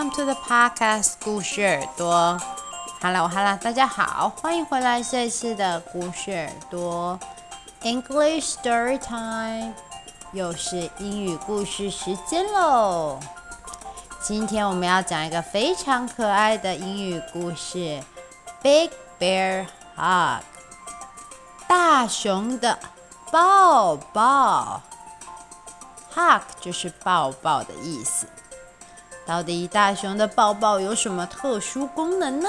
Come to the podcast 故事耳朵。Hello, Hello，大家好，欢迎回来这次的故事耳朵 English Story Time，又是英语故事时间喽。今天我们要讲一个非常可爱的英语故事，Big Bear Hug，大熊的抱抱。Hug 就是抱抱的意思。到底大熊的抱抱有什么特殊功能呢？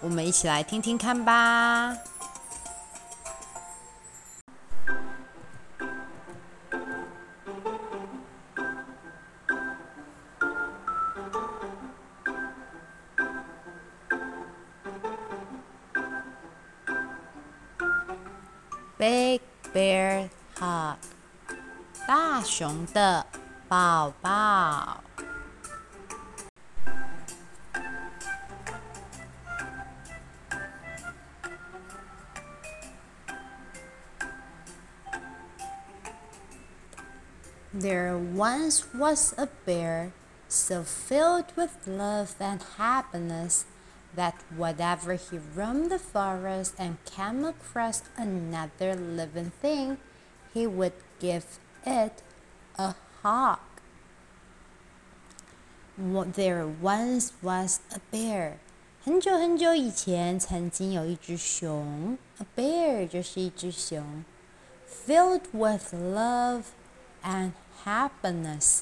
我们一起来听听看吧。Big Bear Hug，大熊的抱抱。There once was a bear so filled with love and happiness that whenever he roamed the forest and came across another living thing, he would give it a hug. There once was a bear. 很久很久以前，曾经有一只熊。A bear 就是一只熊，filled with love and happiness，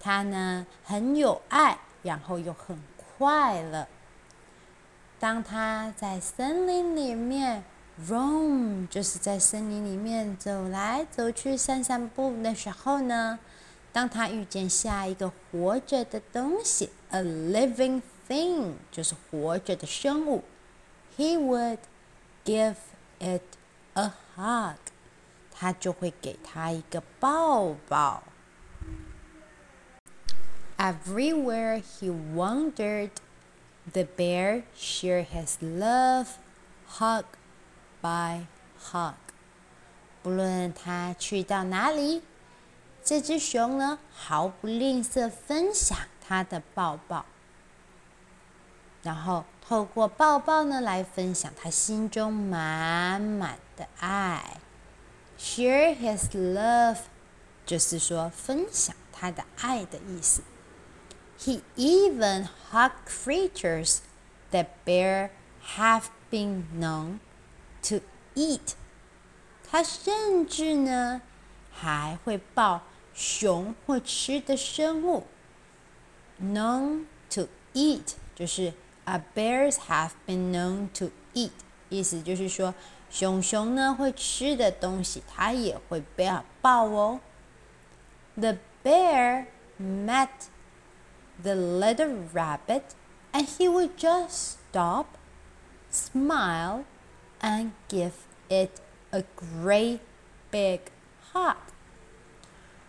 他呢很有爱，然后又很快乐。当他在森林里面 roam，就是在森林里面走来走去、散散步的时候呢，当他遇见下一个活着的东西，a living thing，就是活着的生物，he would give it a hug。他就会给他一个抱抱。Everywhere he wandered, the bear shared his love, hug by hug。不论他去到哪里，这只熊呢，毫不吝啬分享他的抱抱，然后透过抱抱呢，来分享他心中满满的爱。Share his love，就是说分享他的爱的意思。He even hugged creatures that bear have been known to eat。他甚至呢还会抱熊会吃的生物。Known to eat，就是 a bears have been known to eat，意思就是说。 熊熊呢会吃的东西，它也会被抱哦。The bear met the little rabbit, and he would just stop, smile, and give it a great big hug。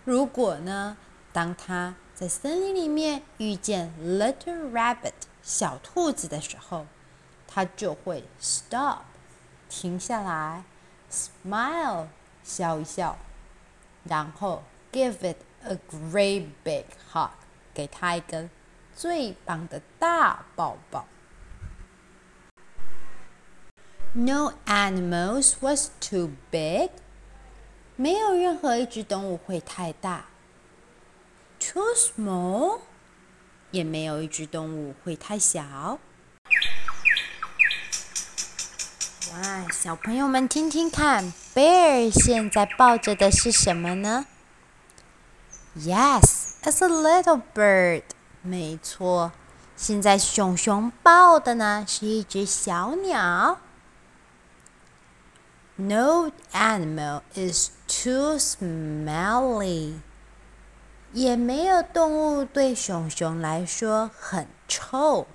如果呢，当他在森林里面遇见 little rabbit 小兔子的时候，他就会 stop。停下来，smile，笑一笑，然后 give it a great big hug，给他一个最棒的大抱抱。No animals was too big，没有任何一只动物会太大。Too small，也没有一只动物会太小。哇，小朋友们听听看，Bear 现在抱着的是什么呢？Yes, it's a little bird。没错，现在熊熊抱的呢是一只小鸟。No animal is too smelly。也没有动物对熊熊来说很臭。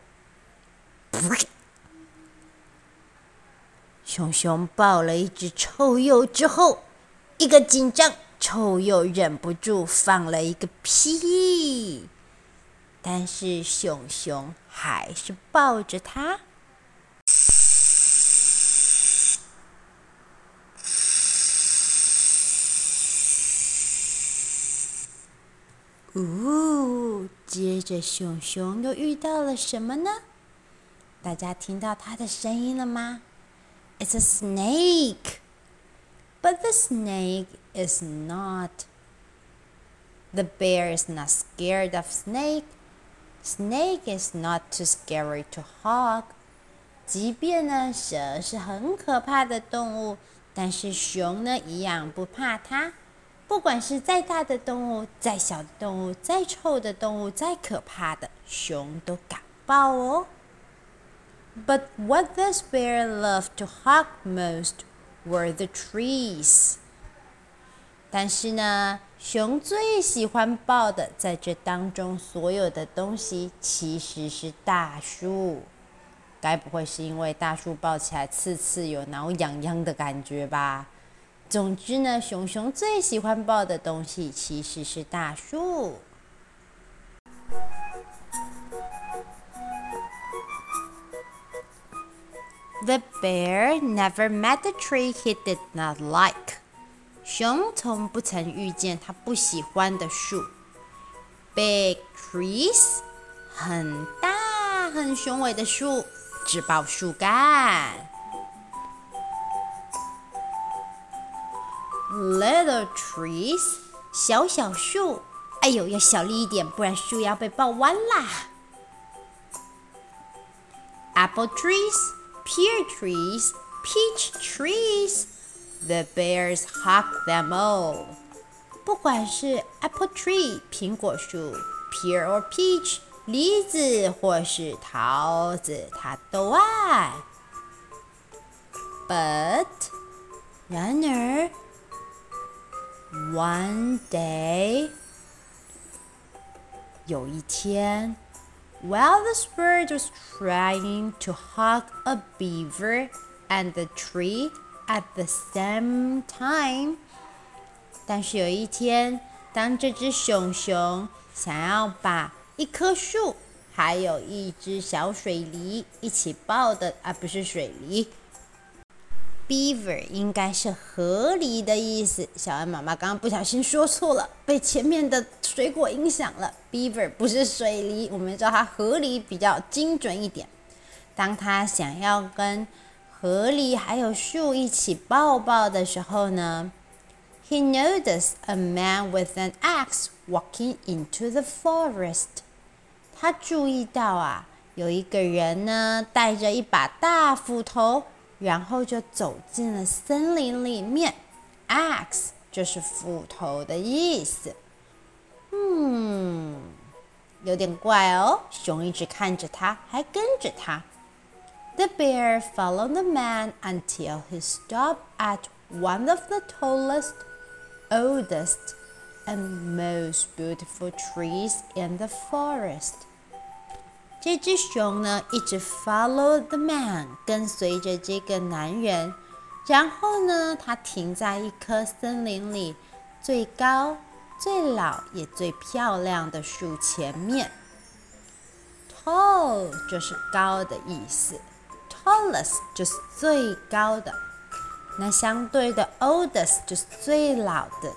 熊熊抱了一只臭鼬之后，一个紧张，臭鼬忍不住放了一个屁。但是熊熊还是抱着它。呜，接着，熊熊又遇到了什么呢？大家听到它的声音了吗？It's a snake, but the snake is not. The bear is not scared of snake. Snake is not too scary to hug. 即便呢，蛇是很可怕的动物，但是熊呢，一样不怕它。不管是再大的动物、再小的动物、再臭的动物、再可怕的，熊都敢抱哦。But what this bear loved to hug most were the trees. 但是呢，熊最喜欢抱的，在这当中所有的东西，其实是大树。该不会是因为大树抱起来刺刺有挠痒痒的感觉吧？总之呢，熊熊最喜欢抱的东西其实是大树。The bear never met the tree he did not like. 熊从不曾遇见他不喜欢的树。Big trees，很大很雄伟的树。只抱树干，little trees，小小树，哎呦，要小力一点，不然树要被抱弯啦。Apple trees，pear trees，peach trees，the bears hug them all。不管是 apple tree，苹果树，pear or peach。梨子或是桃子，他都爱。But，然而，one day，有一天 ，while this bird was trying to hug a beaver and the tree at the same time，但是有一天，当这只熊熊想要把一棵树，还有一只小水狸一起抱的，而、啊、不是水狸。 Beaver 应该是河狸的意思。小恩妈妈刚刚不小心说错了，被前面的水果影响了。Beaver 不是水狸，我们叫它河狸比较精准一点。当他想要跟河狸还有树一起抱抱的时候呢，He noticed a man with an axe walking into the forest. 他注意到啊，有一个人呢，带着一把大斧头，然后就走进了森林里面。Axe 就是斧头的意思。嗯，有点怪哦。熊一直看着他，还跟着他。The bear followed the man until he stopped at one of the tallest, oldest, and most beautiful trees in the forest. 这只熊呢，一直 follow the man，跟随着这个男人。然后呢，它停在一棵森林里最高、最老也最漂亮的树前面。Tall 就是高的意思，tallest 就是最高的。那相对的，oldest 就是最老的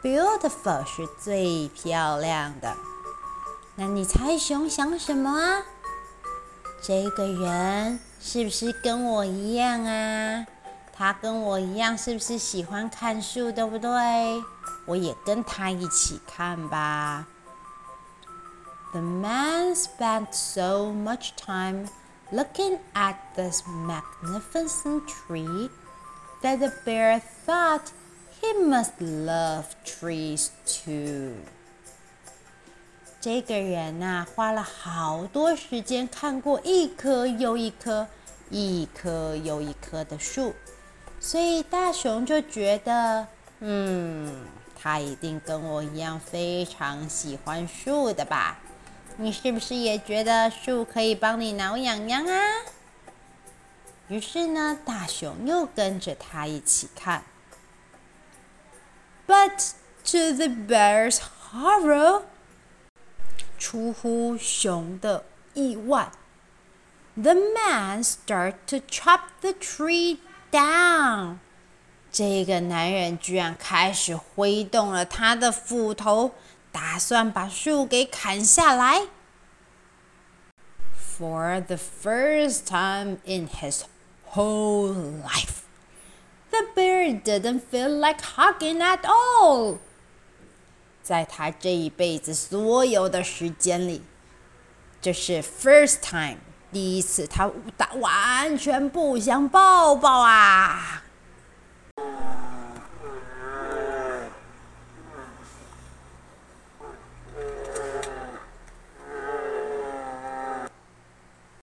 ，beautiful 是最漂亮的。那你猜熊想什么啊？这个人是不是跟我一样啊？他跟我一样，是不是喜欢看树，对不对？我也跟他一起看吧。The man spent so much time looking at this magnificent tree that the bear thought he must love trees too. 这个人呐、花了好多时间看过一棵又一棵、一棵又一棵的树，所以大熊就觉得，嗯，他一定跟我一样非常喜欢树的吧？你是不是也觉得树可以帮你挠痒痒啊？于是呢，大熊又跟着他一起看。But to the bear's horror. 出乎熊的意外，The man started to chop the tree down。这个男人居然开始挥动了他的斧头， 打算把树给砍下来。For the first time in his whole life, the bear didn't feel like hugging at all. 在他这一辈子所有的时间里，这是 first time 第一次，他他完全不想抱抱啊！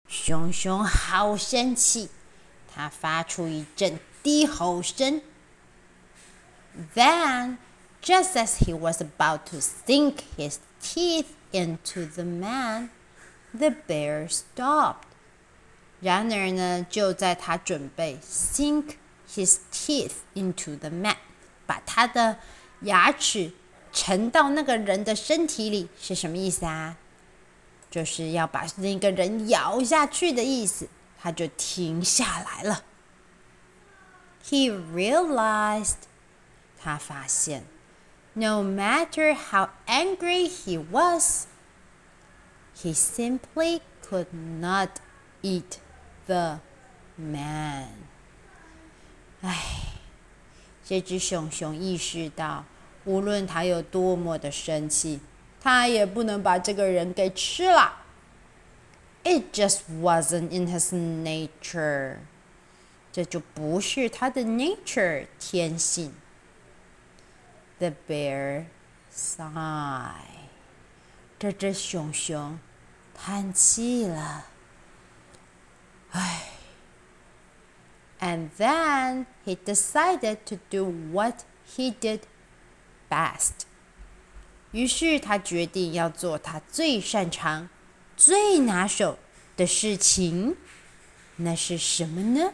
熊熊好生气，他发出一阵低吼声。Then, just as he was about to sink his teeth into the man, the bear stopped. 然而呢，就在他准备 sink his teeth into the man，把他的牙齿沉到那个人的身体里，是什么意思啊？就是要把那个人咬下去的意思，他就停下来了。He realized，他发现 ，no matter how angry he was，he simply could not eat the man。唉，这只熊熊意识到，无论他有多么的生气。他也不能把这个人给吃了。It just wasn't in his nature。这就不是他的 nature 天性。 The bear sighed。这只熊熊叹气了。唉。And then he decided to do what he did best. 于是他决定要做他最擅长、最拿手的事情。那是什么呢？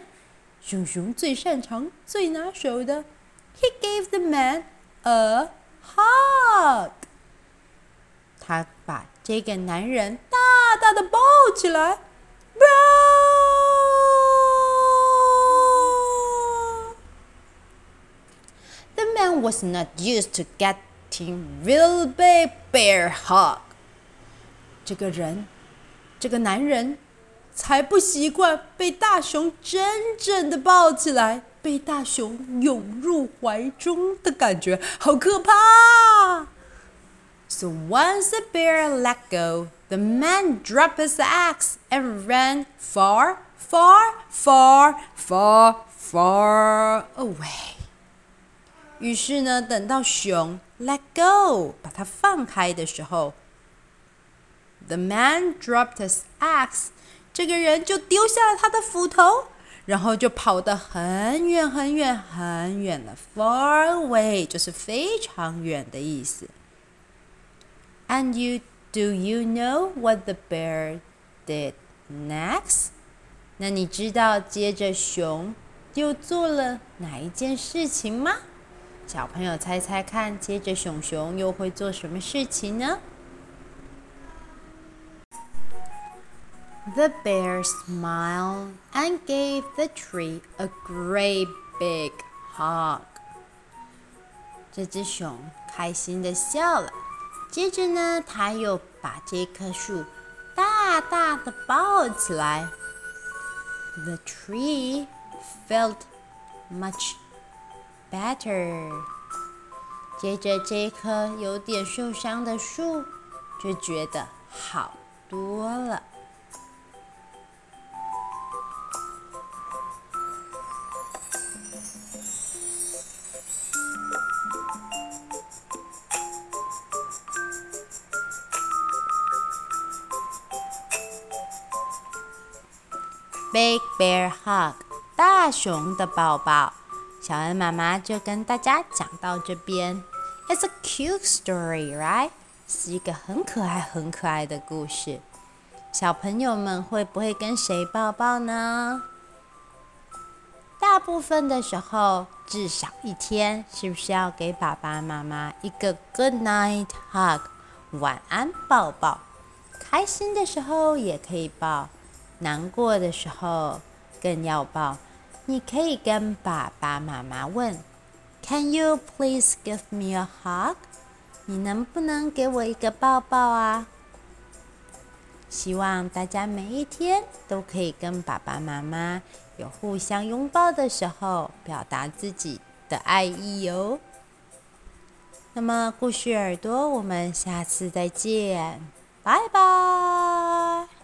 熊熊最擅长、最拿手的。He gave the man a hug。他把这个男人大大的抱起来。The man was not used to getting Real big bear hug。这个人，这个男人，才不习惯被大熊真正的抱起来，被大熊拥入怀中的感觉，好可怕！So once the bear let go, the man dropped his axe and ran far, far, far, far, far away. 于是呢，等到熊 let go 把它放开的时候，the man dropped his axe，这个人就丢下了他的斧头，然后就跑得很远很远很远了，far away 就是非常远的意思。And you do you know what the bear did next？那你知道接着熊又做了哪一件事情吗？小朋友猜猜看，接着熊熊又会做什么事情呢 ？The bear smiled and gave the tree a great big hug。这只熊开心地笑了，接着呢，它又把这棵树大大的抱起来。The tree felt much better。接着，这棵有点受伤的树就觉得好多了。 Bear Hug，大熊的抱抱。小恩妈妈就跟大家讲到这边。It's a cute story, right? 是一个很可爱、很可爱的故事。小朋友们会不会跟谁抱抱呢？大部分的时候，至少一天，是不是要给爸爸妈妈一个 good night hug，晚安抱抱？开心的时候也可以抱，难过的时候更要抱。你可以跟爸爸妈妈问：“Can you please give me a hug？” 你能不能给我一个抱抱啊？希望大家每一天都可以跟爸爸妈妈有互相拥抱的时候，表达自己的爱意哟。那么，故事耳朵，我们下次再见，拜拜。